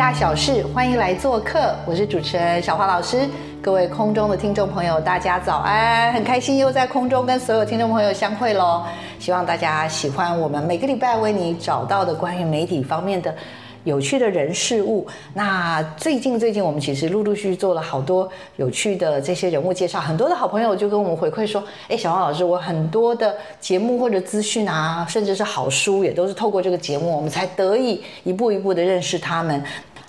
大小事，欢迎来做客，我是主持人小花老师。各位空中的听众朋友，大家早安！很开心又在空中跟所有听众朋友相会喽。希望大家喜欢我们每个礼拜为你找到的关于媒体方面的有趣的人事物。那最近最近我们其实陆陆续续做了好多有趣的这些人物介绍，很多的好朋友就跟我们回馈说：“哎，小花老师，我很多的节目或者资讯啊，甚至是好书，也都是透过这个节目，我们才得以一步一步的认识他们。”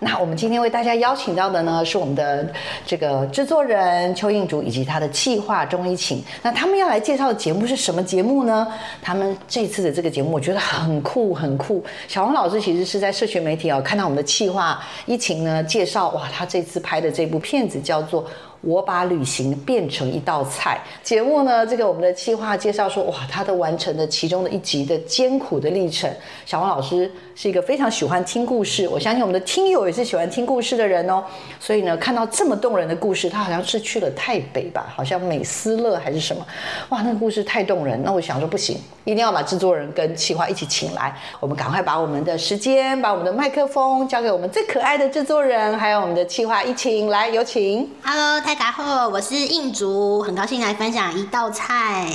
那我们今天为大家邀请到的呢，是我们的这个制作人邱映竹以及他的企划钟一晴。那他们要来介绍的节目是什么节目呢？他们这次的这个节目我觉得很酷很酷。小王老师其实是在社群媒体哦，看到我们的企划一晴呢介绍，哇，他这次拍的这部片子叫做。我把旅行变成一道菜。节目呢，这个我们的企划介绍说，哇，他的完成的其中的一集的艰苦的历程。小王老师是一个非常喜欢听故事，我相信我们的听友也是喜欢听故事的人哦。所以呢，看到这么动人的故事，他好像是去了台北吧，好像美斯乐还是什么，哇，那个故事太动人。那我想说不行，一定要把制作人跟企划一起请来。我们赶快把我们的时间，把我们的麦克风交给我们最可爱的制作人，还有我们的企划一起来，有请。Hello，大家好，我是印竹，很高兴来分享一道菜。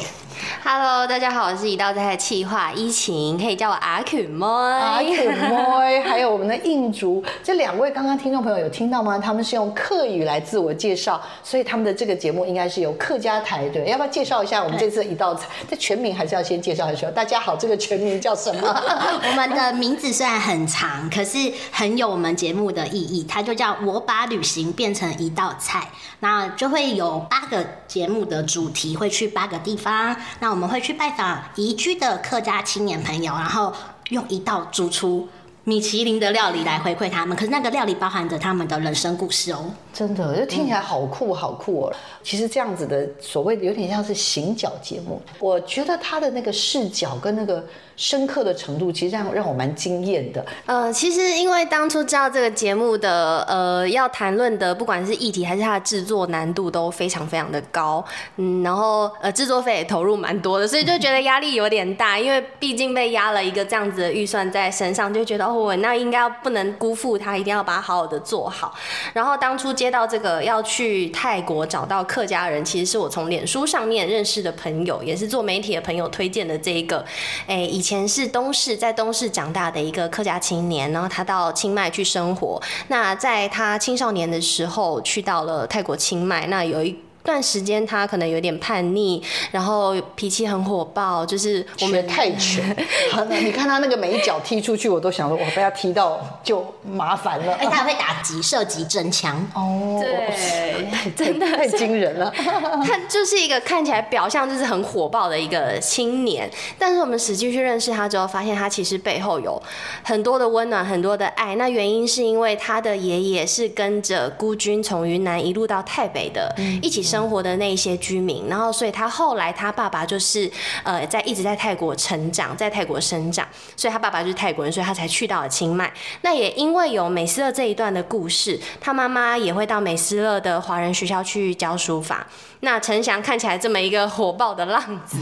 Hello，大家好，我是一道菜的企划依晴，可以叫我阿 Q 妹。阿 Q 妹，还有我们的印竹，这两位刚刚听众朋友有听到吗？他们是用客语来自我介绍，所以他们的这个节目应该是由客家台对，要不要介绍一下我们这次的一道菜？这全名还是要先介绍一下。大家好，这个全名叫什么？我们的名字虽然很长，可是很有我们节目的意义，它就叫我把旅行变成一道菜。那就会有八个节目的主题，会去八个地方。那我们会去拜访宜居的客家青年朋友，然后用一道煮出米其林的料理来回馈他们。可是那个料理包含着他们的人生故事哦。真的，就听起来好酷好酷哦！其实这样子的所谓的有点像是行脚节目，我觉得他的那个视角跟那个深刻的程度，其实让让我蛮惊艳的。呃，其实因为当初知道这个节目的呃要谈论的，不管是议题还是它的制作难度都非常非常的高，嗯，然后呃制作费也投入蛮多的，所以就觉得压力有点大，因为毕竟被压了一个这样子的预算在身上，就觉得哦，我那应该不能辜负他，一定要把它好好的做好。然后当初接到这个要去泰国找到客家人，其实是我从脸书上面认识的朋友，也是做媒体的朋友推荐的这一个，哎，以前是东市在东市长大的一个客家青年，然后他到清迈去生活。那在他青少年的时候去到了泰国清迈，那有一。段时间他可能有点叛逆，然后脾气很火爆，就是我学们泰拳，好的，你看他那个每一脚踢出去，我都想说，我，被他踢到就麻烦了。而且他还会打击射击真枪。哦，对，真的太惊人了。他就是一个看起来表象就是很火爆的一个青年，但是我们实际去认识他之后，发现他其实背后有很多的温暖，很多的爱。那原因是因为他的爷爷是跟着孤军从云南一路到台北的，一起生活的那一些居民，然后所以他后来他爸爸就是呃在一直在泰国成长，在泰国生长，所以他爸爸就是泰国人，所以他才去到了清迈。那也因为有美斯乐这一段的故事，他妈妈也会到美斯乐的华人学校去教书法。那陈翔看起来这么一个火爆的浪子，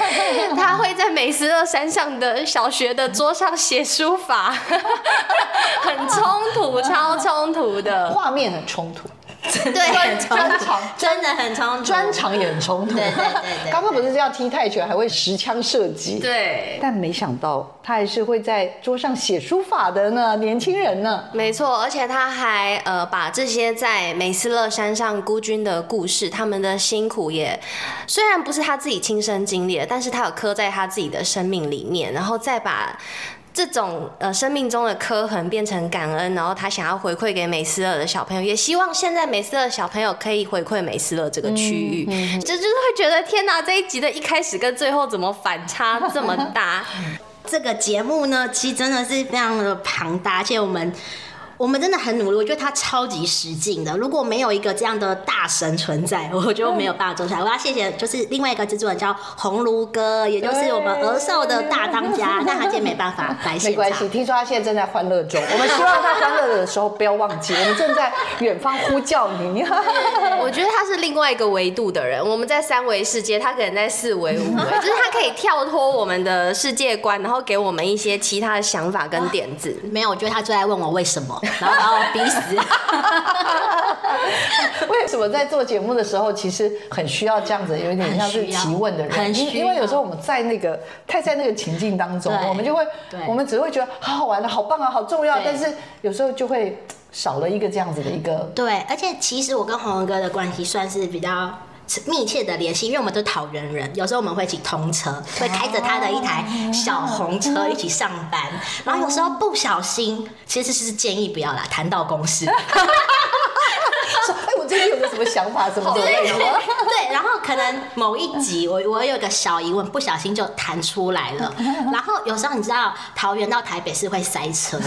他会在美斯乐山上的小学的桌上写书法，很冲突，超冲突的。画面很冲突，对，很冲突专场，真的很冲突。专场也很冲突。对对对对 刚刚不是要踢泰拳，还会持枪射击。。对，但没想到他还是会在桌上写书法的呢，年轻人呢。没错，而且他还呃把这些在美斯勒山上孤军的故事，他们的辛苦也虽然不是他自己亲身经历的，但是他有刻在他自己的生命里面，然后再把。这种呃生命中的刻痕变成感恩，然后他想要回馈给美斯勒的小朋友，也希望现在美斯勒小朋友可以回馈美斯勒这个区域，就就是会觉得天哪，这一集的一开始跟最后怎么反差这么大？这个节目呢，其实真的是非常的庞大，而且我们。我们真的很努力，我觉得他超级使劲的。如果没有一个这样的大神存在，我觉得没有办法做下来。我要谢谢，就是另外一个制作人叫红炉哥，也就是我们儿寿的大当家。但他今天没办法来现没关系，听说他现在正在欢乐中。我们希望他欢乐的时候不要忘记，我们正在远方呼叫你。我觉得他是另外一个维度的人。我们在三维世界，他可能在四维、五维，就是他可以跳脱我们的世界观，然后给我们一些其他的想法跟点子。没有，我觉得他最爱问我为什么。然后把我逼死。为什么在做节目的时候，其实很需要这样子，有点像是提问的人？因为有时候我们在那个太在那个情境当中，我们就会，我们只会觉得好好玩的，好棒啊，好重要。但是有时候就会少了一个这样子的一个。对，而且其实我跟红文哥的关系算是比较。密切的联系，因为我们都桃园人，有时候我们会一起通车，会开着他的一台小红车一起上班，然后有时候不小心，其实是建议不要啦，谈到公事。最近有个什么想法，什么之类的。对，然后可能某一集我我有个小疑问，不小心就弹出来了。然后有时候你知道，桃园到台北是会塞车的，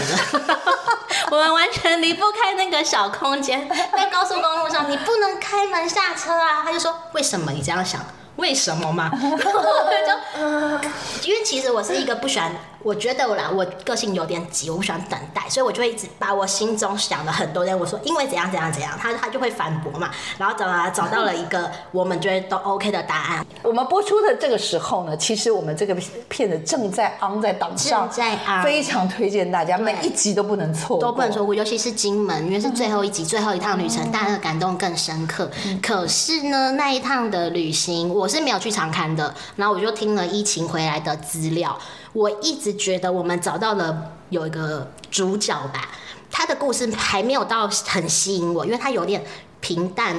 我们完全离不开那个小空间。在高速公路上，你不能开门下车啊。他就说：“为什么你这样想？为什么嘛？”然后我就，因为其实我是一个不喜欢，我觉得我啦，我个性有点急，我不喜欢等待，所以我就会一直把我心中想的很多人，我说因为怎样怎样怎样，他他就会反驳嘛，然后找啊找到了一个我们觉得都 OK 的答案。我们播出的这个时候呢，其实我们这个片子正在 on 在档上，正在 on 非常推荐大家，每一集都不能错过，都不能错过，尤其是金门，因为是最后一集、最后一趟旅程，大家的感动更深刻。可是呢，那一趟的旅行我是没有去长刊的，然后我就听了疫情回来的资料，我一直觉得我们找到了有一个主角吧，他的故事还没有到很吸引我，因为他有点平淡。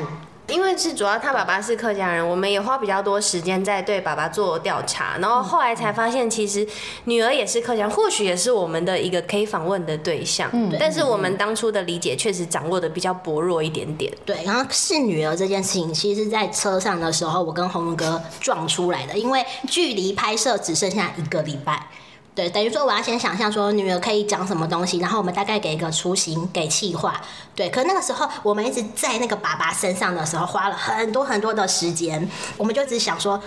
因为是主要他爸爸是客家人，我们也花比较多时间在对爸爸做调查，然后后来才发现，其实女儿也是客家人，或许也是我们的一个可以访问的对象。嗯，但是我们当初的理解确实掌握的比较薄弱一点点。对，然后是女儿这件事情，其实是在车上的时候，我跟红文哥撞出来的，因为距离拍摄只剩下一个礼拜。对，等于说我要先想象说女儿可以讲什么东西，然后我们大概给一个雏形，给气化。对，可那个时候我们一直在那个爸爸身上的时候，花了很多很多的时间，我们就只想说。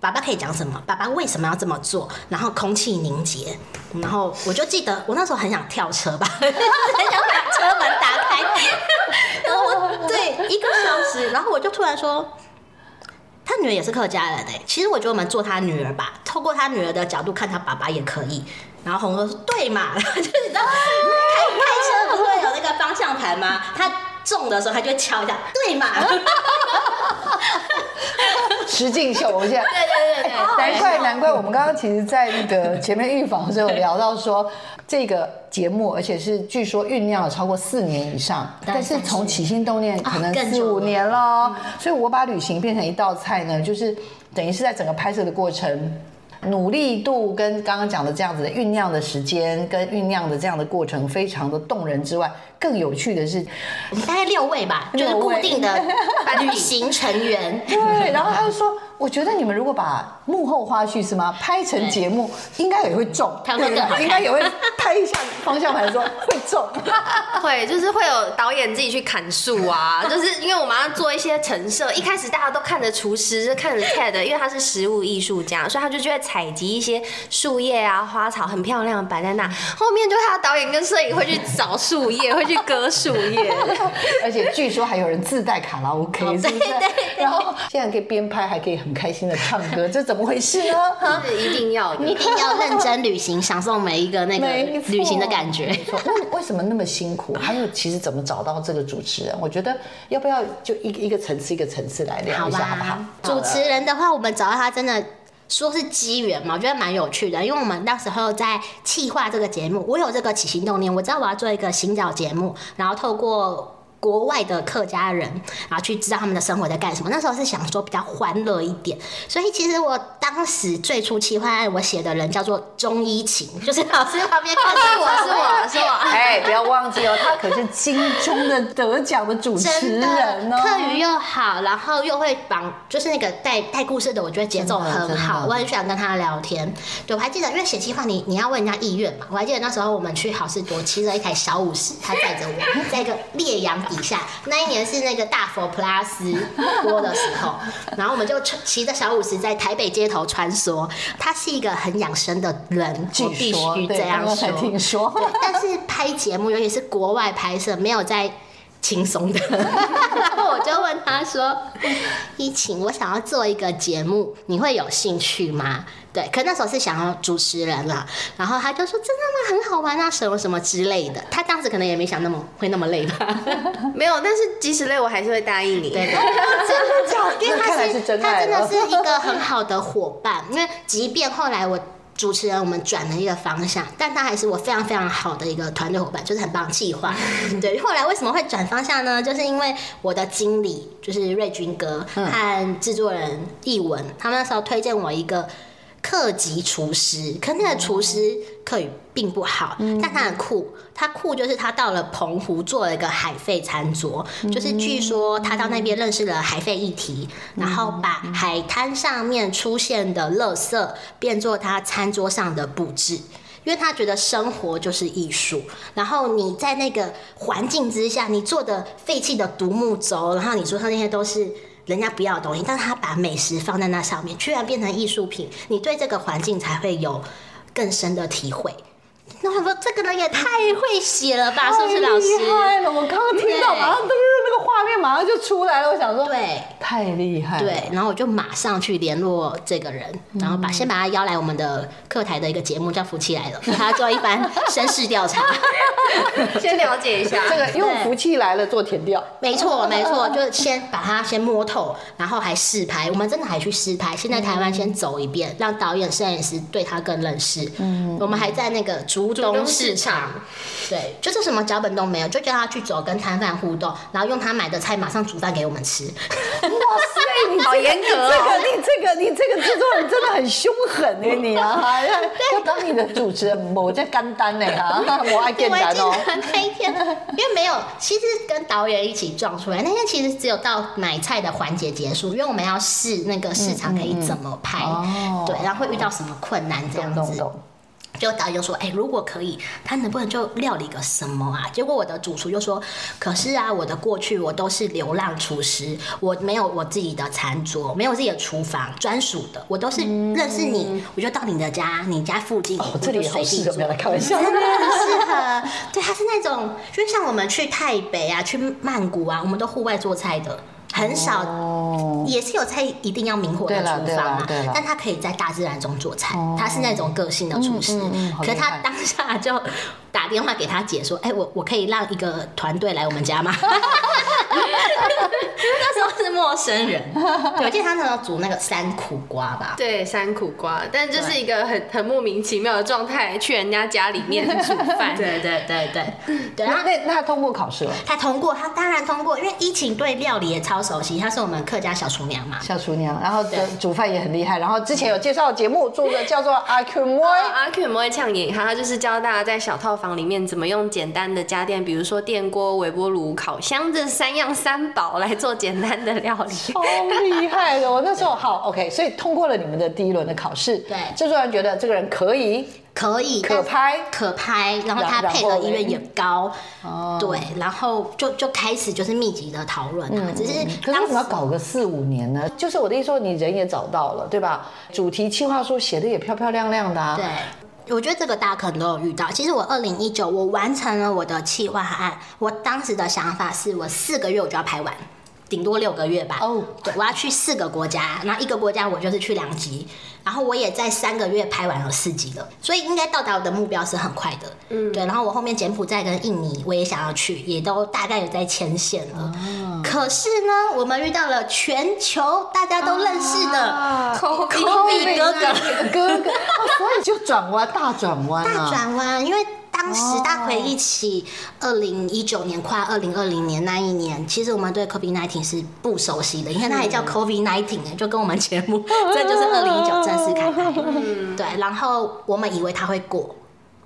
爸爸可以讲什么？爸爸为什么要这么做？然后空气凝结，然后我就记得我那时候很想跳车吧，很想把车门打开，然后我对一个小时，然后我就突然说，他女儿也是客家人哎、其实我觉得我们做他女儿吧，透过他女儿的角度看他爸爸也可以。然后红哥说对嘛，就是你知道开开车不会有那个方向盘吗？他重的时候他就会敲一下，对嘛。实境秀，我现在对对对对难怪难怪，我们刚刚其实，在那个前面预防的时候有聊到说，这个节目，而且是据说酝酿了超过四年以上，但是从起心动念可能四五年了，所以我把旅行变成一道菜呢，就是等于是在整个拍摄的过程。努力度跟刚刚讲的这样子的酝酿的时间跟酝酿的这样的过程非常的动人之外，更有趣的是，我们大概六位吧，就是固定的旅行成员。对，然后他就说，我觉得你们如果把幕后花絮是吗，拍成节目，应该也会中，应该也会拍一下方向盘说会中。会，就是会有导演自己去砍树啊，就是因为我们要做一些陈设。一开始大家都看着厨师，就看着 Ted，因为他是食物艺术家，所以他就就会采集一些树叶啊、花草，很漂亮摆在那。后面就他的导演跟摄影会去找树叶，会去割树叶。而且据说还有人自带卡拉 OK，是不是？然后现在可以边拍还可以很开心的唱歌，这怎么回事呢？哈是一定要 一。定要认真旅行，享受每一个那个旅行的感觉。没错，那为什么那么辛苦？还有，其实怎么找到这个主持人？我觉得要不要就一个一个层次一个层次来聊一下，好不好？主持人的话，我们找到他真的。说是机缘嘛，我觉得蛮有趣的，因为我们那时候在企划这个节目，我有这个起心动念，我知道我要做一个行脚节目，然后透过国外的客家人，然后去知道他们的生活在干什么。那时候是想说比较欢乐一点，所以其实我当时最初期划案我写的人叫做钟一晴，就是老师旁边看是着我是我是我，哎，不要忘记哦，他可是金钟的得奖的主持人哦，课余又好，然后又会绑，就是那个带带故事的，我觉得节奏很好，我很喜欢跟他聊天。对，我还记得，因为写计划你你要问人家意愿嘛，我还记得那时候我们去好事多骑着一台小五十，他载着我，在一个烈阳底下，那一年是那个大佛 plus 多的时候，然后我们就骑骑着小五十在台北街头穿梭。他是一个很养生的人，我必据说对须这样说。听说对，但是拍节目，尤其是国外拍摄，没有在轻松的。然 后我就问他说：“依晴，我想要做一个节目，你会有兴趣吗？”对，可那时候是想要主持人了，然后他就说：“真的吗？很好玩啊，什么什么之类的。”他当时可能也没想那么会那么累吧。没有，但是即使累，我还是会答应你。对对，真的假的？因为他是是真他真的是一个很好的伙伴，因为即便后来我。主持人，我们转了一个方向，但他还是我非常非常好的一个团队伙伴，就是很棒的计划。对，后来为什么会转方向呢？就是因为我的经理就是瑞军哥和制作人易文，他们那时候推荐我一个客级厨师，可那个厨师客语并不好，但他很酷。他酷就是他到了澎湖做了一个海废餐桌，就是据说他到那边认识了海废议题，然后把海滩上面出现的垃圾变作他餐桌上的布置。因为他觉得生活就是艺术，然后你在那个环境之下，你做的废弃的独木舟，然后你桌上那些都是人家不要的东西，但他把美食放在那上面，居然变成艺术品，你对这个环境才会有更深的体会。那我说这个人也太会写了吧，是不是老师？太厉害了！我刚刚听到，马上都那个画面，马上就出来了。我想说，对。太厉害了。对，然后我就马上去联络这个人，然后把先把他邀来我们的课台的一个节目叫《夫妻来了》，给他做一番身世调查。先了解一下这个用福气来了做填调，没错，没错，就是先把他先摸透，然后还试拍。我们真的还去试拍，先在台湾先走一遍，让导演、摄影师对他更认识。嗯，我们还在那个竹东东市市场场，对，就是什么脚本都没有，就叫他去走，跟摊贩互动，然后用他买的菜马上煮饭给我们吃。哇塞，你好严格哦这个你这个你这个制作人真的很凶狠哎，你啊，要要当你的主持人，我在干单呢啊，我爱对，简我还单哦。那一天，因为没有，其实跟导演一起撞出来。那天其实只有到买菜的环节结束，因为我们要试那个市场可以怎么拍，哦对，然后会遇到什么困难这样子。就导演就说：“哎、如果可以，他能不能就料理个什么啊？”结果我的主厨就说：“可是啊，我的过去我都是流浪厨师，我没有我自己的餐桌，没有自己的厨房专属的，我都是认识你，我就到你的家，你家附近，哦我，这里随地做适合，不要来开玩笑。真的很适合。对，他是那种，就像我们去台北啊、去曼谷啊，我们都户外做菜的，很少，哦，也是有菜一定要明火的厨房嘛但他可以在大自然中做菜，他是那种个性的厨师嗯嗯嗯。可是他当下就打电话给他姐说：“哎，我我可以让一个团队来我们家吗？” 那时候是陌生人，对，我记得他那时候煮那个山苦瓜吧，对，山苦瓜，但就是一个很很莫名其妙的状态，去人家家里面煮饭。对对对对。对，然那后那那他通过考试了，他通过，他当然通过，因为依晴对料理也超熟悉，她是我们客家小厨娘嘛。小厨娘，然后对煮饭也很厉害，然后之前有介绍节目做的叫做 阿 Q 莫，阿 Q 很会呛演，他就是教大家在小套房里面怎么用简单的家电，比如说电锅、微波炉、烤箱这三样三宝来做简单的料理。超厉害的。我那时候好 OK，所以通过了你们的第一轮的考试，对制作人觉得这个人可以，可以可拍可拍，然后他配合意愿也高，哦对，然后就就开始就是密集的讨论啊，只是嗯可是为什么要搞个四五年呢？就是我的意思说，你人也找到了，对吧？主题企划书写的也漂漂亮亮的啊。对，我觉得这个大家可能都有遇到。其实我二零一九我完成了我的企划案，我当时的想法是我四个月我就要拍完。顶多六个月吧。哦对，我要去四个国家，然后一个国家我就是去两集，然后我也在三个月拍完了四集了，所以应该到达我的目标是很快的。嗯，对。然后我后面柬埔寨跟印尼我也想要去，也都大概有在牵线了。可是呢，我们遇到了全球大家都认识的啊 Kobe 哥哥。哥哥，哦所以就转弯大转弯啊，大转弯，因为大当时大家回忆起二零一九年快二零二零年那一年，其实我们对 COVID nineteen 是不熟悉的。因为它也叫 COVID nineteen，就跟我们节目，这就是二零一九正式开拍。对，然后我们以为它会过，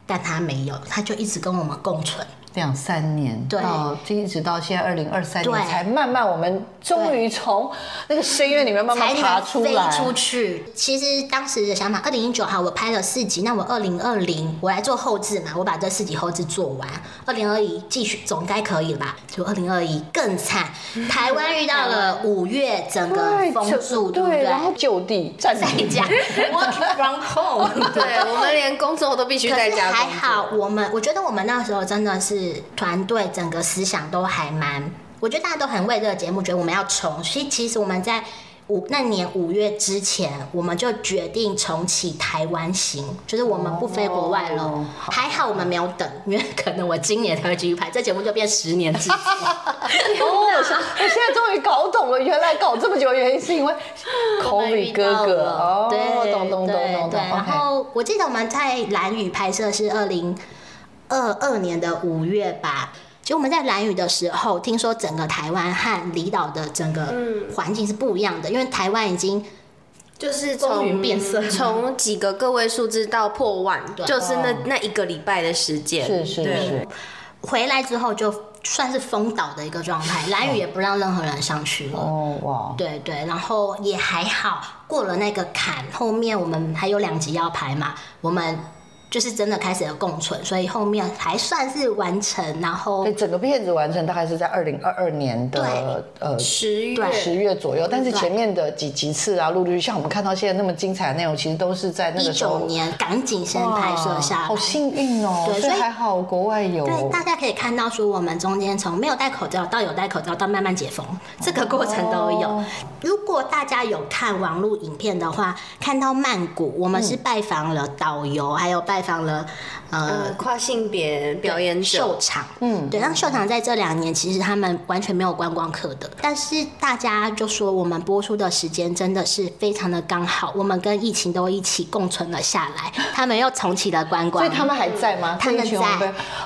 但它没有，它就一直跟我们共存。两三年，对到一直到现在二零二三年，对才慢慢我们终于从那个深渊里面慢慢爬出来。飞出去。其实当时的想法，二零一九哈，我拍了四集，那我二零二零我来做后置嘛，我把这四集后置做完。二零二一继续总该可以了吧？就二零二一更惨，台湾遇到了五月整个封住，对不对，对？然后就地站在家 work from home。对我们连工作都必须在家。还好，我们我觉得我们那时候真的是团队整个思想都还蛮，我觉得大家都很为这个节目觉得我们要重。所以其实我们在五那年五月之前，我们就决定重启台湾行，就是我们不飞国外了。哦还好我们没有等，因为可能我今年才会继续拍，这节目就变十年之前。哦，我现我现在终于搞懂了，原来搞这么久的原因是因为 Kobe 哥哥哦，对，懂懂懂对对。懂懂。然后我记得我们在蓝宇拍摄是二零二二年的五月吧。就我们在蓝雨的时候，听说整个台湾和离岛的整个环境是不一样的，因为台湾已经就是从变色。从几个个位数字到破万，就是那哦。那一个礼拜的时间。是是是，回来之后就算是封岛的一个状态，蓝雨也不让任何人上去了。哦哇，对对，然后也还好，过了那个坎，后面我们还有两集要排嘛，我们就是真的开始了共存，所以后面还算是完成，然后对，整个片子完成大概是在二零二二年的呃十月对十月左右，但是前面的几几次啊，陆陆续续像我们看到现在那么精彩的内容，其实都是在那一个时候九年赶紧先拍摄下来。好幸运哦，所以对所以还好国外有。对，大家可以看到说，我们中间从没有戴口罩到有戴口罩，到慢慢解封，这个过程都有。哦如果大家有看网络影片的话，看到曼谷，我们是拜访了导游，还有拜访了呃呃，跨性别表演者，秀场，嗯，对，那秀场在这两年其实他们完全没有观光客的，但是大家就说我们播出的时间真的是非常的刚好，我们跟疫情都一起共存了下来，他们又重启了观光，所以他们还在吗？他们在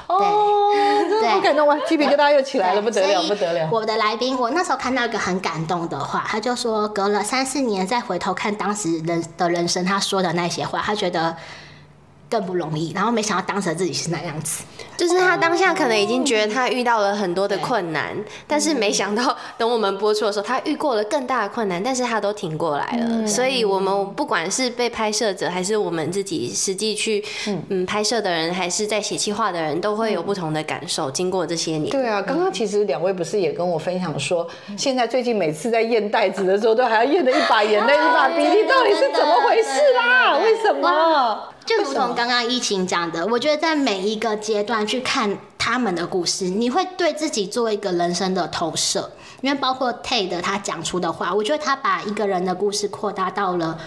哦，真的好感动啊！鸡皮疙瘩又起来了，不得了，不得了。我的来宾，我那时候看到一个很感动的话，他就说，隔了三四年再回头看当时人的人生，他说的那些话，他觉得更不容易，然后没想到当时自己是那样子。就是他当下可能已经觉得他遇到了很多的困难，但是没想到等我们播出的时候，他遇过了更大的困难，但是他都挺过来了。所以，我们不管是被拍摄者，还是我们自己实际去嗯拍摄的人，还是在写企划的人，都会有不同的感受。经过这些年，对啊，刚刚其实两位不是也跟我分享说，现在最近每次在验袋子的时候，都还要验的一把眼泪一把鼻涕，到底是怎么回事啦？为什么？就如同刚刚疫情讲的，我觉得在每一个阶段去看他们的故事，你会对自己做一个人生的投射。因为包括 Ted 他讲出的话，我觉得他把一个人的故事扩大到了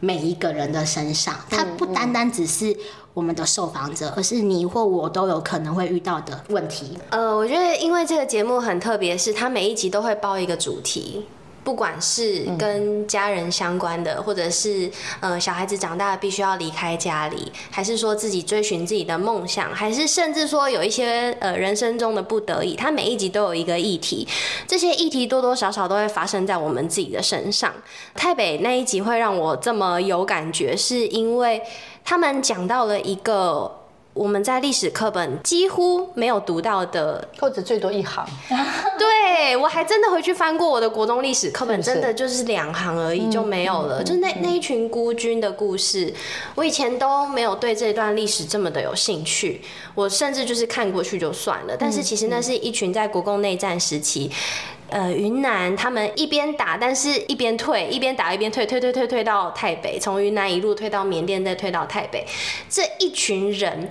每一个人的身上，他不单单只是我们的受访者，而是你或我都有可能会遇到的问题。呃，我觉得因为这个节目很特别，是它每一集都会包一个主题。不管是跟家人相关的，或者是呃小孩子长大必须要离开家里，还是说自己追寻自己的梦想，还是甚至说有一些呃人生中的不得已，他每一集都有一个议题，这些议题多多少少都会发生在我们自己的身上。台北那一集会让我这么有感觉，是因为他们讲到了一个。我们在历史课本几乎没有读到的或者最多一行，对我还真的回去翻过我的国中历史课本，真的就是两行而已就没有了。就是那那一群孤军的故事，我以前都没有对这段历史这么的有兴趣，我甚至就是看过去就算了。但是其实那是一群在国共内战时期。呃，云南他们一边打，但是一边退，一边打一边退，退退退退到台北，从云南一路退到缅甸，再退到台北。这一群人，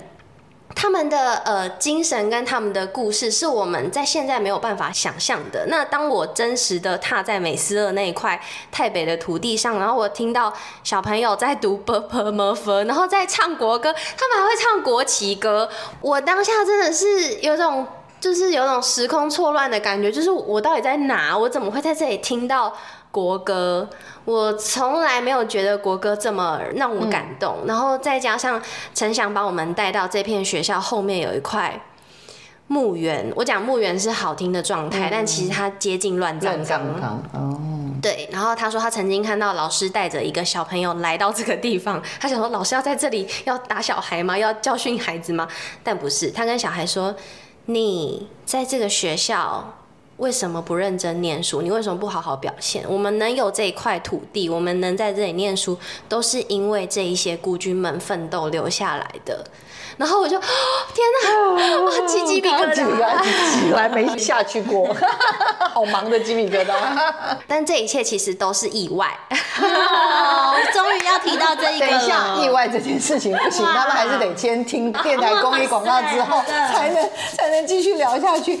他们的呃精神跟他们的故事是我们在现在没有办法想象的。那当我真实的踏在美斯乐那一块台北的土地上，然后我听到小朋友在读 b p m f，然后在唱国歌，他们还会唱国旗歌，我当下真的是有种。就是有种时空错乱的感觉，就是我到底在哪？我怎么会在这里听到国歌，我从来没有觉得国歌这么让我感动。然后再加上陈翔把我们带到这片学校后面有一块墓园，我讲墓园是好听的状态，但其实它接近乱葬乱岗。葬岗哦，对，然后他说他曾经看到老师带着一个小朋友来到这个地方，他想说老师要在这里要打小孩吗？要教训孩子吗？但不是，他跟小孩说：“你在这个学校为什么不认真念书？你为什么不好好表现？我们能有这一块土地，我们能在这里念书，都是因为这一些孤军们奋斗留下来的。”然后我就，哦 天哪，我起鸡皮疙瘩。起来没下去过，好忙的鸡皮疙瘩。但这一切其实都是意外。哦，终于要提到这一个了。等一下，意外这件事情不行，他们还是得先听电台公益广告之后，才能才能继续聊下去。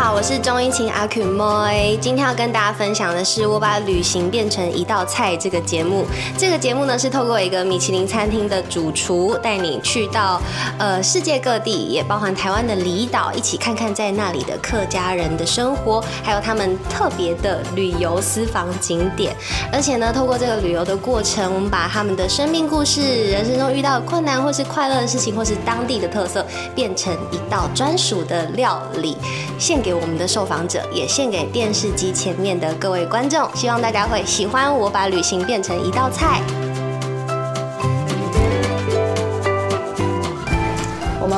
好，我是钟英晴阿 Q Moy，今天要跟大家分享的是我把旅行变成一道菜这个节目。这个节目呢是透过一个米其林餐厅的主厨带你去到呃世界各地，也包含台湾的离岛，一起看看在那里的客家人的生活，还有他们特别的旅游私房景点。而且呢，透过这个旅游的过程，我们把他们的生命故事、人生中遇到的困难或是快乐的事情，或是当地的特色，变成一道专属的料理。献给给我们的受访者，也献给电视机前面的各位观众。希望大家会喜欢我把旅行变成一道菜。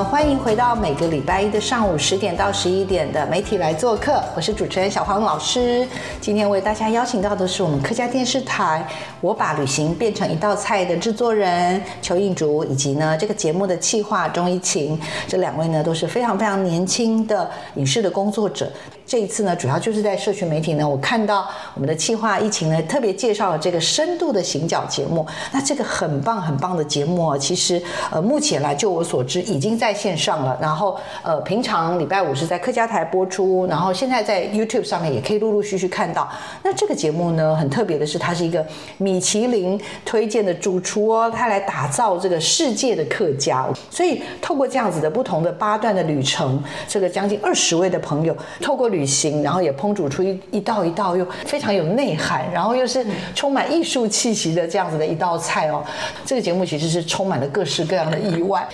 欢迎回到每个礼拜一的上午十点到十一点的媒体来做客，我是主持人小黄老师。今天为大家邀请到的是我们客家电视台《我把旅行变成一道菜》的制作人邱映竹，以及呢这个节目的企划钟一晴。这两位呢都是非常非常年轻的影视的工作者。这一次呢，主要就是在社群媒体呢，我看到我们的企划疫情呢特别介绍了这个深度的行脚节目。那这个很棒很棒的节目哦，其实呃目前来就我所知已经在在线上了。然后呃平常礼拜五是在客家台播出，然后现在在 YouTube 上面也可以陆陆续续看到。那这个节目呢很特别的是，它是一个米其林推荐的主厨哦，他来打造这个世界的客家。所以透过这样子的不同的八段的旅程，这个将近二十位的朋友透过旅行，然后也烹煮出一一道一道又非常有内涵，然后又是充满艺术气息的这样子的一道菜哦。这个节目其实是充满了各式各样的意外。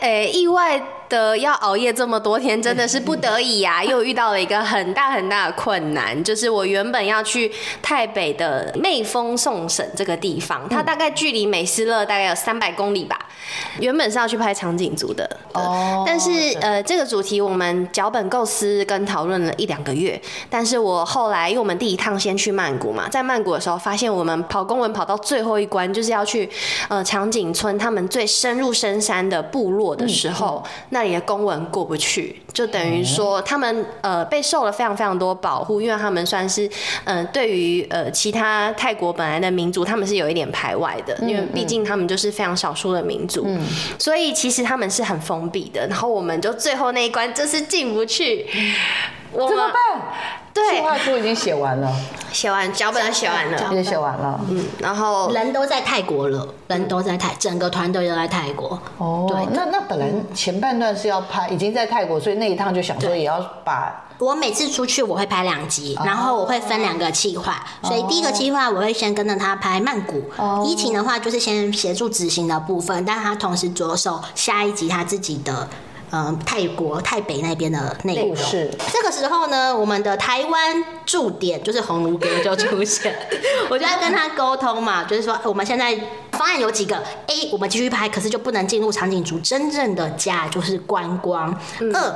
诶、意外的要熬夜这么多天，真的是不得已呀、又遇到了一个很大很大的困难，就是我原本要去台北的媚丰送审这个地方，它大概距离美斯乐大概有三百公里吧。原本是要去拍长颈族的，哦但是呃，这个主题我们脚本构思跟讨论了一两个月，但是我后来因为我们第一趟先去曼谷嘛，在曼谷的时候发现我们跑公文跑到最后一关，就是要去呃长颈村他们最深入深山的部落的时候，那里的公文过不去，就等于说他们呃被受了非常非常多保护，因为他们算是嗯、呃对于呃其他泰国本来的民族，他们是有一点排外的，因为毕竟他们就是非常少数的民族，所以其实他们是很封闭的。然后我们就最后那一关就是进不去，我们怎么办？对计划书已经写完了，写完脚本都写完了，已经写完了。嗯，然后人都在泰国了，人都在泰，整个团队都在泰国。哦，对那那本来前半段是要拍，已经在泰国，所以那一趟就想说也要把我每次出去我会拍两集，然后我会分两个计划，所以第一个计划我会先跟着他拍曼谷，疫情的话就是先协助执行的部分，但他同时着手下一集他自己的。嗯，泰国泰北那边的内容。故事这个时候呢，我们的台湾驻点就是红炉哥就出现，我就要跟他沟通嘛，就是说我们现在方案有几个。：A，我们继续拍，可是就不能进入场景组真正的家，就是观光；二。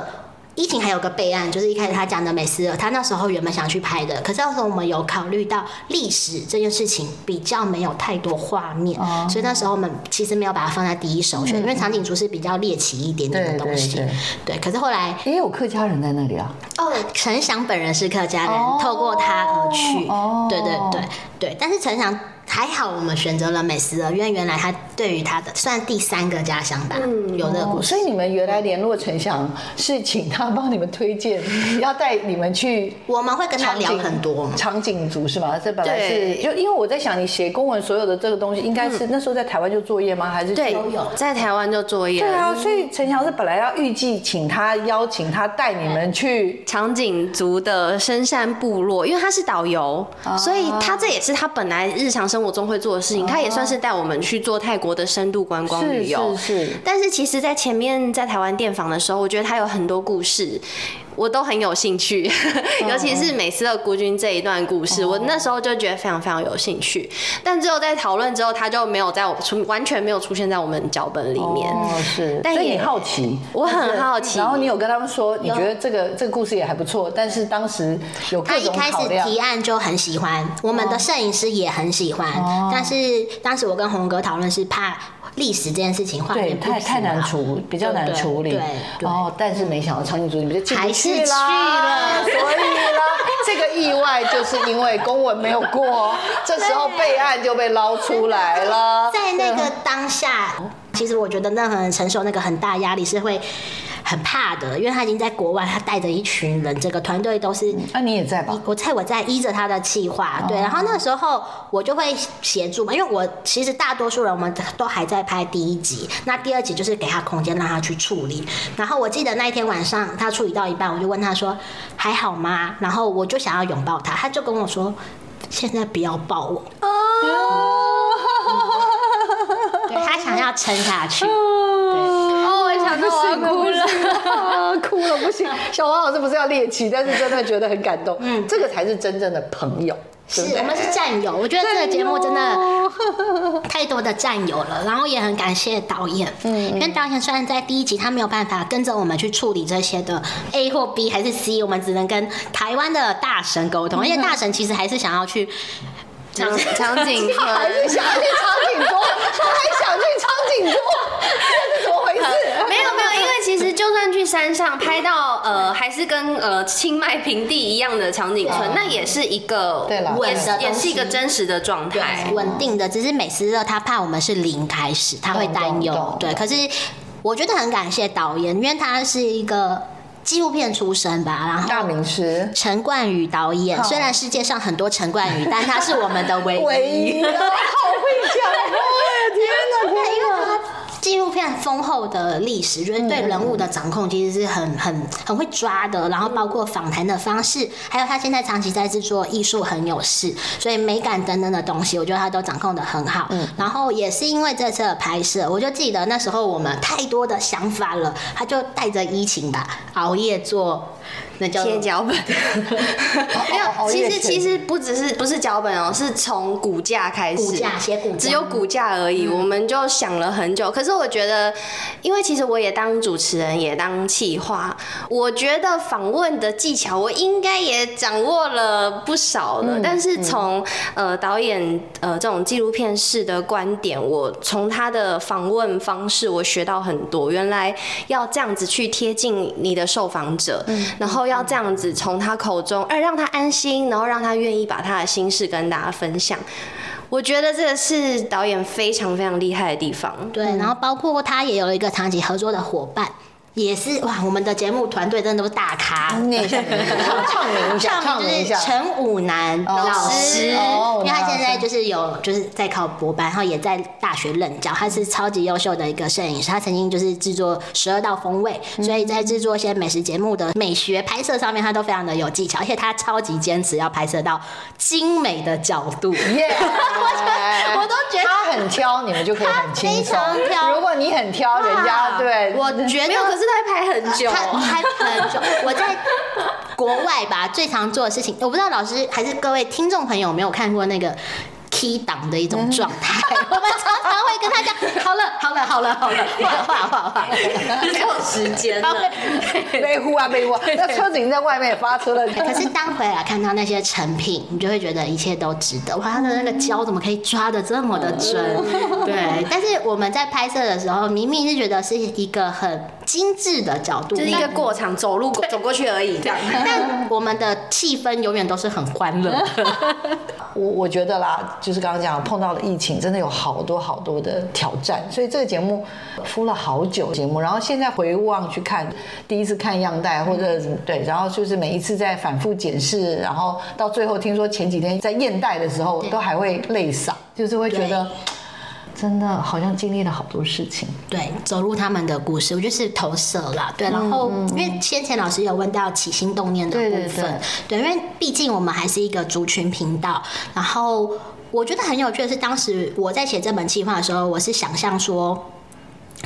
疫情还有个备案，就是一开始他讲的美斯尔，他那时候原本想去拍的，可是那时候我们有考虑到历史这件事情比较没有太多画面，所以那时候我们其实没有把它放在第一首选，因为长颈族是比较猎奇一点点的东西。对对，可是后来也有客家人在那里啊。哦，陈翔本人是客家人，哦透过他而去。哦对对对对，但是陈翔还好我们选择了美食了，因为原来他对于他的算第三个家乡吧，嗯有这个故事。哦所以你们原来联络陈翔是请他帮你们推荐，要带你们去我们会跟他聊很多，场景组是吗？这本来是就因为我在想，你写公文所有的这个东西，应该是那时候在台湾就作业吗？还是对都有，在台湾就作业。对啊，所以陈翔是本来要预计请他邀请他带你们去，场景族的深山部落，因为他是导游，所以他这也是他本来日常生活中会做的事情。他也算是带我们去做泰国的深度观光旅游。是是但是其实，在前面在台湾电访的时候，我觉得他有很多故事。我都很有兴趣，尤其是美斯的孤军这一段故事，我那时候就觉得非常非常有兴趣。但之后在讨论之后，他就没有在我出完全没有出现在我们脚本里面。哦，是，但也所以你好奇，我很好奇然后你有跟他们说，你觉得这个这个故事也还不错，但是当时有他一开始。提案就很喜欢，我们的摄影师也很喜欢，但是当时我跟红哥讨论是怕历史这件事情画对，面太太难处，比较难处理。对对。哦，但是没想到长颈族你们就还是去，了所以啦，这个意外就是因为公文没有过，这时候备案就被捞出来了。在那个当下，其实我觉得任何人承受那个很大压力是会很怕的，因为他已经在国外，他带着一群人，整个团队都是。那你也在吧？我猜我在依着他的计划，对，然后那时候我就会协助嘛，因为我其实大多数人我们都还在拍第一集，那第二集就是给他空间让他去处理。然后我记得那一天晚上他处理到一半，我就问他说还好吗？然后我就想要拥抱他，他就跟我说现在不要抱我，对他想要撑下去。哦，我想到我要哭了。了，哭了不行。小王老师不是要猎奇，但是真的觉得很感动。嗯，这个才是真正的朋友，是我们是战友，我觉得这个节目真的太多的战友了，然后也很感谢导演，嗯，因为导演虽然在第一集他没有办法跟着我们去处理这些的 A 或 B 还是 C，我们只能跟台湾的大神沟通，而且大神其实还是想要去。长 长颈村，还是想去长颈桌，他还想去长颈桌，这是怎么？没有没有，因为其实就算去山上拍到呃，还是跟呃清迈平地一样的长颈村，那也是一个对啦也是稳的也是一个真实的状态。稳定的，只是美食热他怕我们是零开始，他会担忧。对，可是我觉得很感谢导演，因为他是一个纪录片出身吧，然后大名师。陈冠宇导演，虽然世界上很多陈冠宇，但他是我们的唯一。唯一啊，好会讲话呀！天哪，因天哪！为他纪录片丰厚的历史，就是对人物的掌控其实是很很很会抓的，然后包括访谈的方式，还有他现在长期在制作艺术很有事，所以美感等等的东西，我觉得他都掌控的很好。然后也是因为这次的拍摄，我就记得那时候我们太多的想法了，他就带着疫情吧，熬夜做。那叫贴脚本，没有，其实其实不只是不是脚本哦，是从骨架开始，骨架写骨架。只有骨架而已，我们就想了很久。可是我觉得，因为其实我也当主持人，也当企划，我觉得访问的技巧我应该也掌握了不少了。但是从呃导演呃这种纪录片式的观点，我从他的访问方式我学到很多。原来要这样子去贴近你的受访者，然后要这样子从他口中，哎，让他安心，然后让他愿意把他的心事跟大家分享。我觉得这个是导演非常非常厉害的地方。对，然后包括他也有一个长期合作的伙伴，也是哇，我们的节目团队真的都是大咖。念 一下，唱唱名唱名就是陈武南哦老师，哦因为他现在就是有就是在考博班，然后也在大学任教，他是超级优秀的一个摄影师，他曾经就是制作十二道风味，所以在制作一些美食节目的美学拍摄上面，他都非常的有技巧，而且他超级坚持要拍摄到精美的角度。耶！我都觉得他很挑，你们就可以很轻松。挑如果你很挑，人家对我觉得是在拍很久。拍很久。我在国外吧，最常做的事情，我不知道老师还是各位听众朋友有没有看过那个。Key 档的一种状态，我们常常会跟他讲，好了，好了，好了，好了，画画画画，没有时间他了会。没呼啊没呼啊，那车子已经在外面也发车了。可是当回来看到那些成品，你就会觉得一切都值得。哇，他的那个胶怎么可以抓的这么的准？对，但是我们在拍摄的时候，明明是觉得是一个很精致的角度，就是一个过场，走路走过去而已，这样。但我们的气氛永远都是很欢乐。我我觉得啦，就就是刚刚讲碰到了疫情，真的有好多好多的挑战，所以这个节目敷了好久节目，然后现在回望去看，第一次看样带或者对，然后就是每一次在反复检视，然后到最后听说前几天在验带的时候都还会泪洒，就是会觉得。真的好像经历了好多事情，对，走入他们的故事，我就是投射了，对。然后，因为先前老师有问到起心动念的部分，对，因为毕竟我们还是一个族群频道。然后，我觉得很有趣的是，当时我在写这本计划的时候，我是想象说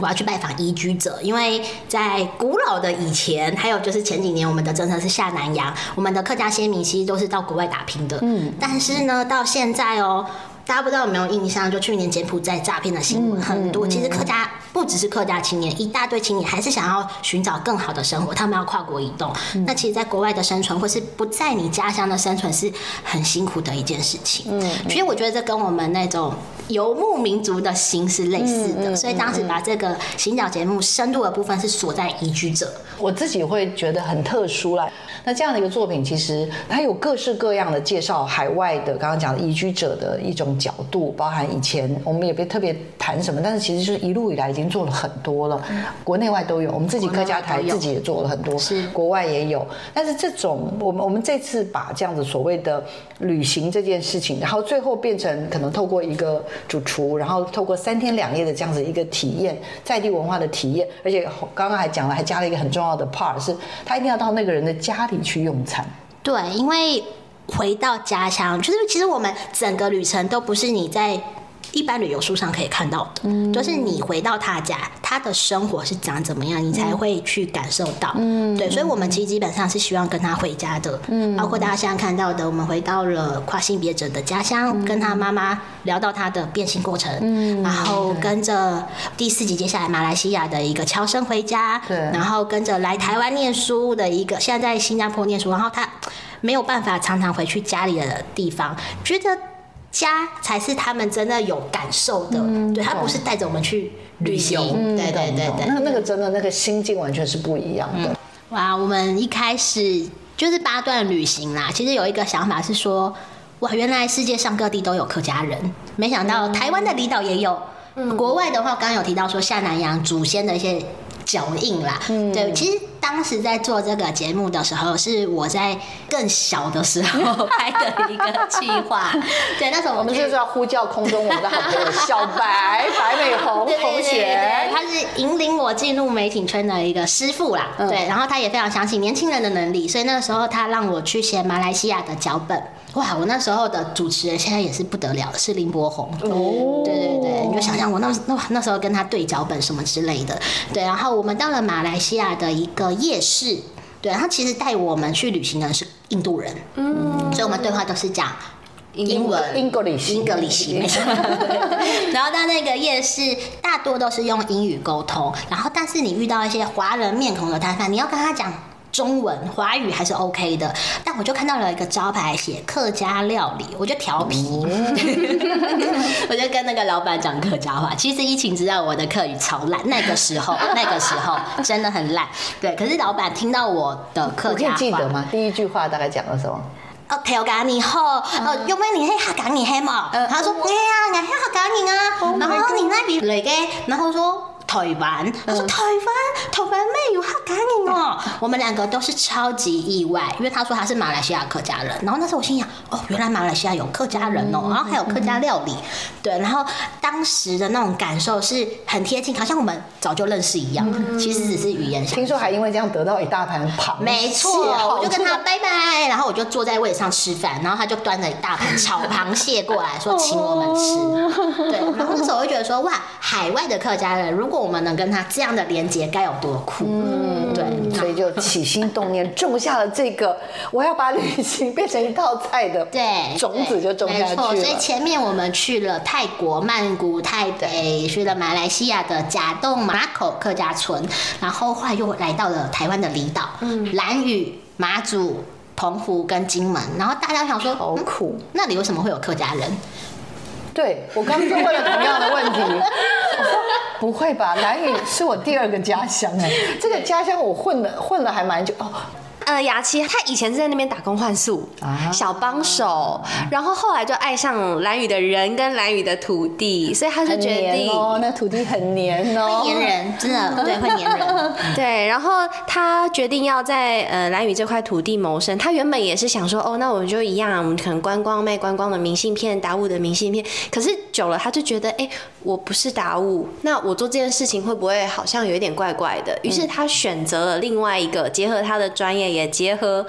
我要去拜访移居者，因为在古老的以前，还有就是前几年，我们的政策是下南洋，我们的客家先民其实都是到国外打拼的，嗯。但是呢，到现在哦。大家不知道有没有印象？就去年柬埔寨诈骗的新闻很多。其实客家不只是客家青年，一大堆青年还是想要寻找更好的生活，他们要跨国移动。那其实，在国外的生存，或是不在你家乡的生存，是很辛苦的一件事情。嗯，所以我觉得这跟我们那种游牧民族的心是类似的。所以当时把这个行脚节目深度的部分是锁在移居者，我自己会觉得很特殊啦。那这样的一个作品，其实它有各式各样的介绍海外的，刚刚讲的移居者的一种角度，包含以前我们也别特别谈什么，但是其实就是一路以来已经做了很多了，国内外都有。我们自己客家台自己也做了很多，是国外也有。但是这种我们我们这次把这样子所谓的旅行这件事情，然后最后变成可能透过一个主厨，然后透过三天两夜的这样子一个体验，在地文化的体验，而且刚刚还讲了，还加了一个很重要的 part，是他一定要到那个人的家里。去用餐，对，因为回到家乡，就是其实我们整个旅程都不是你在。一般旅游书上可以看到的，就是你回到他家，他的生活是长怎么样，你才会去感受到。嗯，对，所以，我们其实基本上是希望跟他回家的。嗯，包括大家现在看到的，我们回到了跨性别者的家乡，跟他妈妈聊到他的变性过程。嗯，然后跟着第四集接下来马来西亚的一个乔生回家。对，然后跟着来台湾念书的一个，现在在新加坡念书，然后他没有办法常常回去家里的地方，觉得。家才是他们真的有感受的，对他不是带着我们去旅行，对对对对，那那个真的那个心境完全是不一样的。哇，我们一开始就是八段旅行啦，其实有一个想法是说，哇，原来世界上各地都有客家人，没想到台湾的离岛也有。国外的话，刚刚有提到说下南洋祖先的一些。脚印啦，对，其实当时在做这个节目的时候，是我在更小的时候 拍的一个计划。对，那时候我们就是要呼叫空中我们的好朋友小白白美红同学，他是引领我进入媒体圈的一个师傅啦。对，然后他也非常相信年轻人的能力，所以那个时候他让我去写马来西亚的脚本。哇，我那时候的主持人现在也是不得了，是林柏宏。哦，对对对，你就想想我那那那时候跟他对脚本什么之类的。对，然后我们到了马来西亚的一个夜市，对，他其实带我们去旅行的是印度人，嗯，所以我们对话都是讲英文，English，English，没错。然后到那个夜市，大多都是用英语沟通，然后但是你遇到一些华人面孔的摊贩，你要跟他讲。中文华语还是 OK 的，但我就看到了一个招牌写客家料理，我就调皮，我就跟那个老板讲客家话。其实疫情知道我的客语超烂，那个时候 那个时候真的很烂。对，可是老板听到我的客家话，记得吗？第一句话大概讲了什么？哦，调咖你好，哦，有没有你黑客家你黑嘛？他说哎呀，我黑客家你啊，然后你那边来个，然后说。台湾，他说台湾，台湾妹有好感人哦。我们两个都是超级意外，因为他说他是马来西亚客家人。然后那时候我心想，哦，原来马来西亚有客家人哦，然后还有客家料理，对。然后当时的那种感受是很贴近，好像我们早就认识一样。其实只是语言上。听说还因为这样得到一大盘螃蟹。没错，我就跟他拜拜，然后我就坐在位置上吃饭，然后他就端了一大盘炒螃蟹过来说请我们吃。对，然后那时候我就觉得说，哇，海外的客家人如果我们能跟他这样的连接，该有多酷？嗯，对，所以就起心动念，种下了这个我要把旅行变成一道菜的对种子，就种下去了。所以前面我们去了泰国曼谷、泰北，去了马来西亚的甲洞马口客家村，然后后来又来到了台湾的离岛，嗯，兰屿、马祖、澎湖跟金门。然后大家想说，好苦，那里为什么会有客家人？对我刚就问了同样的问题，不会吧？南屿是我第二个家乡哎，这个家乡我混了混了还蛮久哦。呃，雅琪她以前是在那边打工换宿，啊小帮手，然后后来就爱上蓝宇的人跟蓝宇的土地，所以她就决定哦，那土地很黏哦，黏人，真的对会黏人。对，然后他决定要在呃蓝宇这块土地谋生。他原本也是想说，哦，那我们就一样，我们可能观光卖观光的明信片，达悟的明信片。可是久了，他就觉得，哎，我不是达悟，那我做这件事情会不会好像有一点怪怪的？于是他选择了另外一个结合他的专业，也结合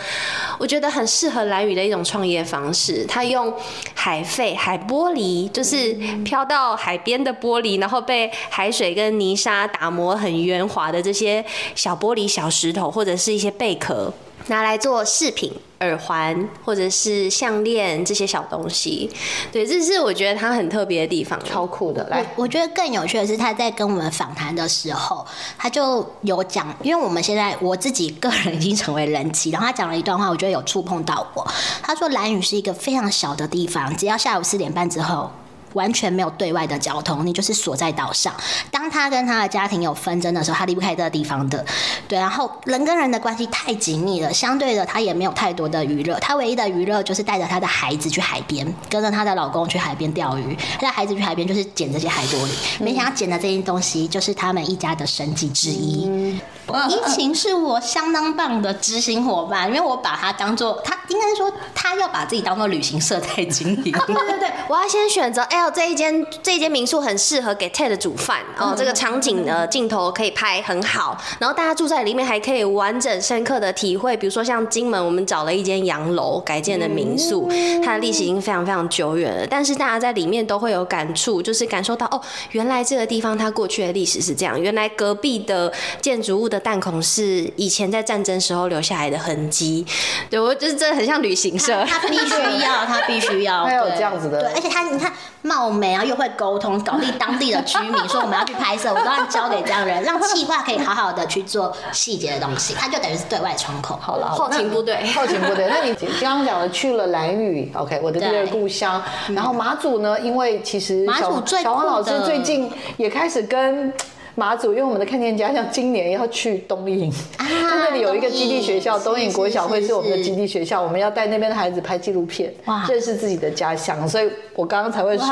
我觉得很适合蓝宇的一种创业方式。他用海废、海玻璃，就是飘到海边的玻璃，然后被海水跟泥沙打磨很圆滑的这些小玻璃、小石头，或者是一些贝壳，拿来做饰品。耳环或者是项链这些小东西，对，这是我觉得它很特别的地方。超酷的。来，我觉得更有趣的是，他在跟我们访谈的时候，他就有讲，因为我们现在我自己个人已经成为人妻，然后他讲了一段话，我觉得有触碰到我。他说，蓝屿是一个非常小的地方，只要下午四点半之后。完全没有对外的交通，你就是锁在岛上。当他跟他的家庭有纷争的时候，他离不开这个地方的。对，然后人跟人的关系太紧密了，相对的他也没有太多的娱乐。他唯一的娱乐就是带着他的孩子去海边，跟着他的老公去海边钓鱼。他带孩子去海边就是捡这些海玻璃，没想到捡的这些东西就是他们一家的生计之一。怡情是我相当棒的执行伙伴，因为我把他当做他应该说他要把自己当做旅行社在经营。对对对，我要先选择，哎呦，这一间这一间民宿很适合给 Ted 煮饭哦，这个场景的镜头可以拍很好，然后大家住在里面还可以完整深刻的体会，比如说像金门，我们找了一间洋楼改建的民宿，它的历史已经非常非常久远了，但是大家在里面都会有感触，就是感受到哦，原来这个地方它过去的历史是这样，原来隔壁的建筑物的弹孔是以前在战争时候留下来的痕迹，对我就是真的很像旅行社。他必须要，他必须要，他有对这样子的对，而且他你看貌美，然后又会沟通，搞定当地的居民，说我们要去拍摄，我都要交给这样的人，让企划可以好好的去做细节的东西，他就等于是对外窗口。好了，后勤部队那后勤部队。那你刚刚讲的去了蓝屿，OK，我的第二对故乡。然后马祖呢，因为其实马祖小最小王老师最近也开始跟。马祖，因为我们的看见家乡今年要去东引，啊在那里有一个基地学校，东引国小会是是我们的基地学校，我们要带那边的孩子拍纪录片哇，认识自己的家乡，所以我刚刚才会说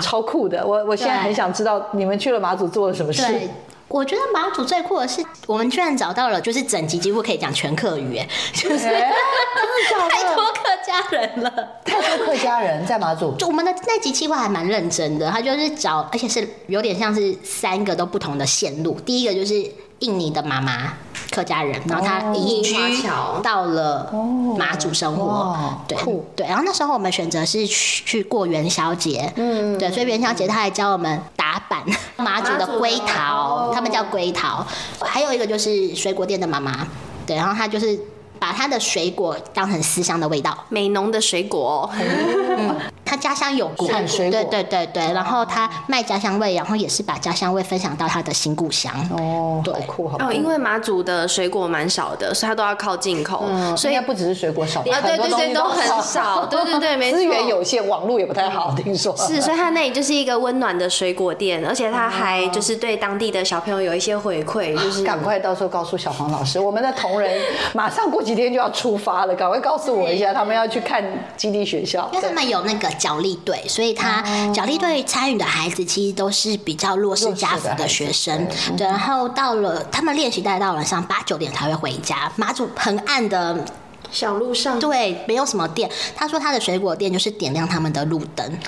超酷的。我我现在很想知道你们去了马祖做了什么事。对，我觉得马祖最酷的是，我们居然找到了，就是整集几乎可以讲全客语，哎，就是太多客家人了。太多客家人在马祖，就我们的那集计划还蛮认真的，他就是找，而且是有点像是三个都不同的线路。第一个就是印尼的妈妈，客家人，然后他移居到了马祖生活。哇，对对。然后那时候我们选择是去去过元宵节，嗯，对，所以元宵节他还教我们打板马祖的龟桃，他们叫龟桃。还有一个就是水果店的妈妈，对，然后她就是把她的水果当成思乡的味道。美浓的水果，他家乡有果，产水果。对对对对，然后他卖家乡味，然后也是把家乡味分享到他的新故乡。哦，对。好酷好酷。哦，因为马祖的水果蛮少的，所以他都要靠进口，嗯，所以应该不只是水果少，啊，对对对，都很少，对对对，没错，资源有限，网络也不太好，听说。是，所以他那里就是一个温暖的水果店，而且他还就是对当地的小朋友有一些回馈，就是赶快到时候告诉小黄老师，我们的同仁马上过几天就要出发了，赶快告诉我一下，他们要去看基地学校。因为他们有那个角力队，所以他角力队参与的孩子其实都是比较弱势家族的学生。对，然后到了他们练习带到晚上八九点才会回家。马祖很暗的，小路上，对，没有什么店。他说他的水果店就是点亮他们的路灯。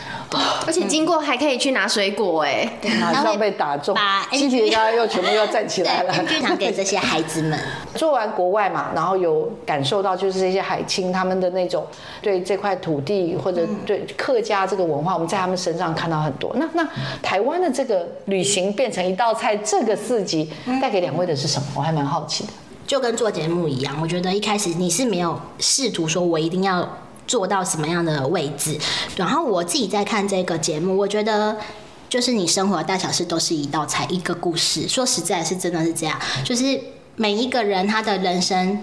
而且经过还可以去拿水果，哎，马上被打中把，基地家又全部又站起来了。对，剧场给这些孩子们。做完国外嘛，然后有感受到就是这些海青他们的那种对这块土地或者对客家这个文化，我们在他们身上看到很多。那那台湾的这个旅行变成一道菜，这个四级带给两位的是什么？我还蛮好奇的。就跟做节目一样，我觉得一开始你是没有试图说我一定要做到什么样的位置，然后我自己在看这个节目，我觉得。就是你生活的大小事都是一道菜，一个故事。说实在，是真的是这样。就是每一个人他的人生，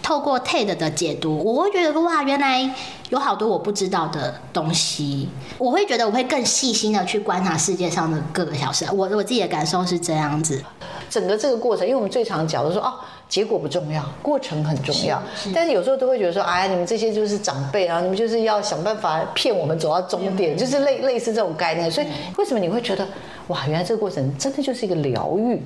透过 TED 的解读，我会觉得哇，原来有好多我不知道的东西。我会觉得我会更细心的去观察世界上的各个小事。我我自己的感受是这样子。整个这个过程，因为我们最常讲的说哦，结果不重要，过程很重要。但是有时候都会觉得说，哎，你们这些就是长辈啊，你们就是要想办法骗我们走到终点，就是类类似这种概念。所以为什么你会觉得，哇，原来这个过程真的就是一个疗愈？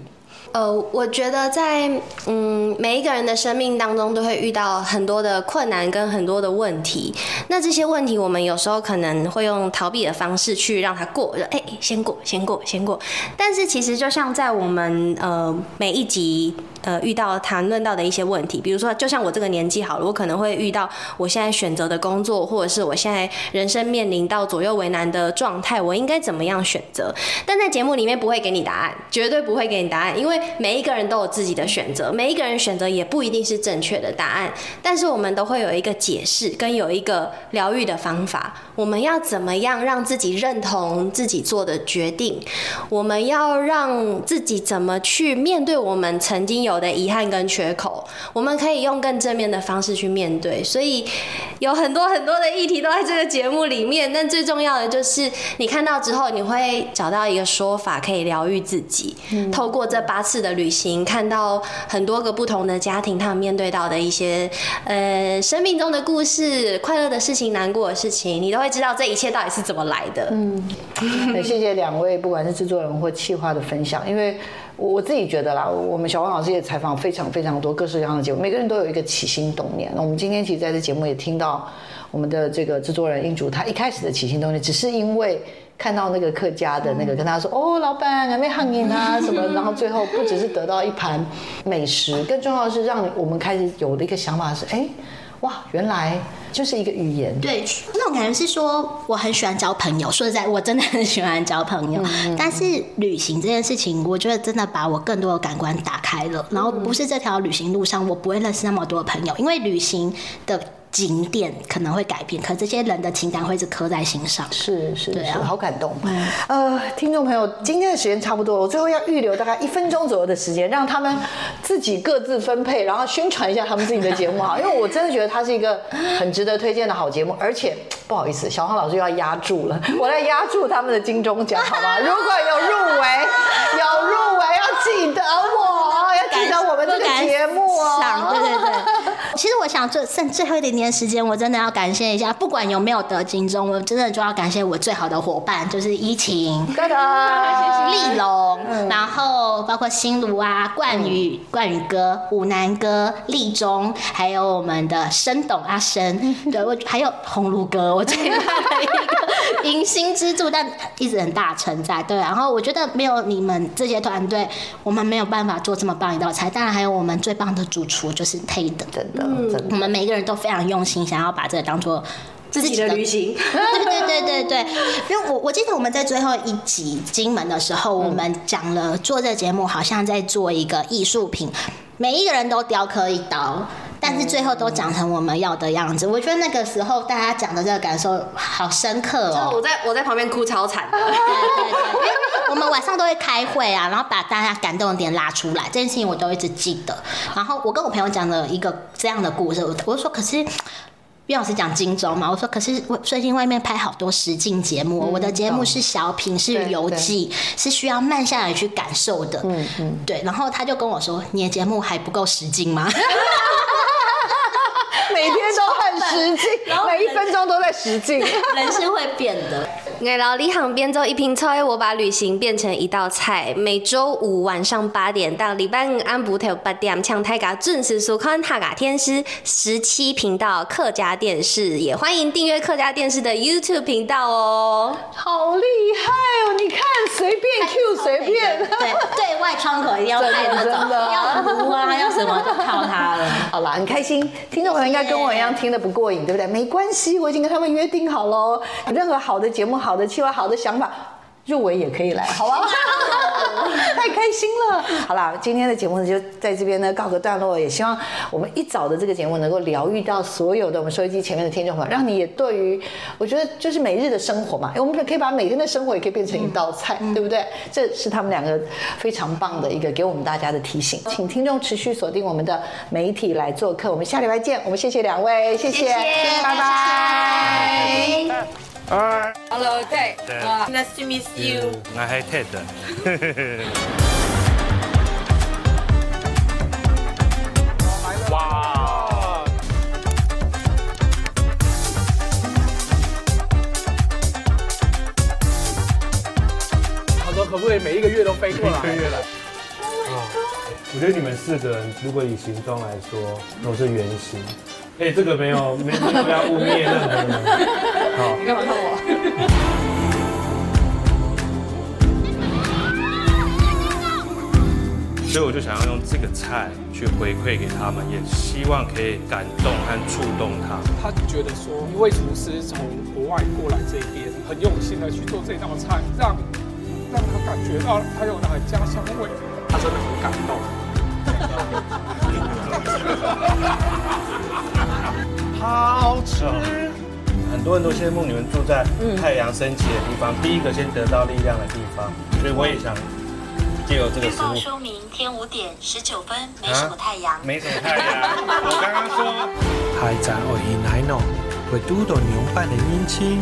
呃，我觉得在嗯每一个人的生命当中都会遇到很多的困难跟很多的问题。那这些问题我们有时候可能会用逃避的方式去让它过，就哎先过先过先过。但是其实就像在我们呃每一集呃遇到谈论到的一些问题，比如说就像我这个年纪好了，我可能会遇到我现在选择的工作，或者是我现在人生面临到左右为难的状态，我应该怎么样选择？但在节目里面不会给你答案，绝对不会给你答案，因为每一个人都有自己的选择，每一个人选择也不一定是正确的答案，但是我们都会有一个解释跟有一个疗愈的方法。我们要怎么样让自己认同自己做的决定？我们要让自己怎么去面对我们曾经有的遗憾跟缺口？我们可以用更正面的方式去面对。所以有很多很多的议题都在这个节目里面，但最重要的就是你看到之后，你会找到一个说法可以疗愈自己。透过这八次的旅行，看到很多个不同的家庭，他们面对到的一些呃生命中的故事、快乐的事情、难过的事情，你都会知道这一切到底是怎么来的。嗯，很谢谢两位，不管是制作人或企划的分享，因为我我自己觉得啦，我们小王老师也采访非常非常多各式各样的节目，每个人都有一个起心动念。那我们今天其实在这节目也听到我们的这个制作人英竹，他一开始的起心动念只是因为。看到那个客家的那个跟他说哦，老板还没喊你啊什么，然后最后不只是得到一盘美食，更重要的是让我们开始有的一个想法是，哎，哇，原来就是一个语言。对，那种感觉是说我很喜欢交朋友，说实在，我真的很喜欢交朋友。但是旅行这件事情，我觉得真的把我更多的感官打开了。然后不是这条旅行路上，我不会认识那么多朋友，因为旅行的。景点可能会改变，可这些人的情感会是刻在心上。是是是，好感动。呃，听众朋友，今天的时间差不多了，我最后要预留大概一分钟左右的时间，让他们自己各自分配，然后宣传一下他们自己的节目哈。因为我真的觉得它是一个很值得推荐的好节目，而且不好意思，小黄老师又要压住了，我来压住他们的金钟奖，好吗？如果有入围，有入围要记得我，要记得我们这个节目哦。对对 对。其实我想最剩最后一点点时间，我真的要感谢一下，不管有没有得金钟，我真的就要感谢我最好的伙伴，就是依晴、哥哥、丽龙，然后包括新卢啊、冠宇、冠宇哥、武南哥、立中，还有我们的申董阿生，对我还有红炉哥，我最大的一个迎新之助，但一直很大存在。对，然后我觉得没有你们这些团队，我们没有办法做这么棒一道菜。当然还有我们最棒的主厨，就是 Ted，真的。我们每一个人都非常用心，想要把这个当做自己的旅行。对对对对对，因为我我记得我们在最后一集金门的时候，我们讲了做这个节目好像在做一个艺术品，每一个人都雕刻一刀，但是最后都长成我们要的样子。我觉得那个时候大家讲的这个感受好深刻哦。我在我在旁边哭超惨的。对对对，我们晚上都会开会啊，然后把大家感动的点拉出来，这件事情我都一直记得。然后我跟我朋友讲了一个这样的故事，我说可是。岳老师讲荆州嘛，我说可是我最近外面拍好多实境节目，我的节目是小品，是游记，是需要慢下来去感受的。嗯嗯，对。然后他就跟我说：“你的节目还不够实境吗？” 每天都很实境，每一分钟都在实劲，人是会变的。爱老李行边走一瓶菜，我把旅行变成一道菜。每周五晚上八点到礼拜五安补头八点，抢台嘎准时收看塔嘎天师十七频道客家电视，也欢迎订阅客家电视的 YouTube 频道哦。好厉害哦！你看，随便 Q 随便，对对外窗口一定要 开那种，要读啊，要什么就靠它了。好了，很开心，听众朋友应该跟我一样听得不过瘾，对不对？没关系，我已经跟他们约定好了，任何好的节目。好的计划，好的想法，入围也可以来，好吧？太开心了！好啦，今天的节目呢就在这边呢告个段落，也希望我们一早的这个节目能够疗愈到所有的我们收音机前面的听众朋友，让你也对于我觉得就是每日的生活嘛，我们可以把每天的生活也可以变成一道菜，对不对？这是他们两个非常棒的一个给我们大家的提醒，请听众持续锁定我们的媒体来做客，我们下礼拜见，我们谢谢两位，谢谢，拜拜。Hello, Ted. Uh, nice to meet you. Hi, Ted. 哇！他说可不可以每一个月都飞过来？一个月来。我觉得你们四个人，如果以形状来说，都是圆形。哎，这个没有，没没有要污蔑任何人。好，你干嘛看我？所以我就想要用这个菜去回馈给他们，也希望可以感动和触动他。他觉得说，一位厨师从国外过来这边，很用心的去做这道菜，让让他感觉到他有那个家乡味，他真的很感动。好吃。很多人都羡慕你们住在太阳升起的地方，第一个先得到力量的地方，所以我也想借由这个食物。说明天五点十九分，没什么太阳。没什么太阳，我刚刚说。海展我而来喏，为拄到娘伴的姻亲，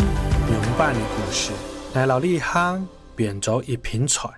娘伴的故事，来老立行变做一品菜。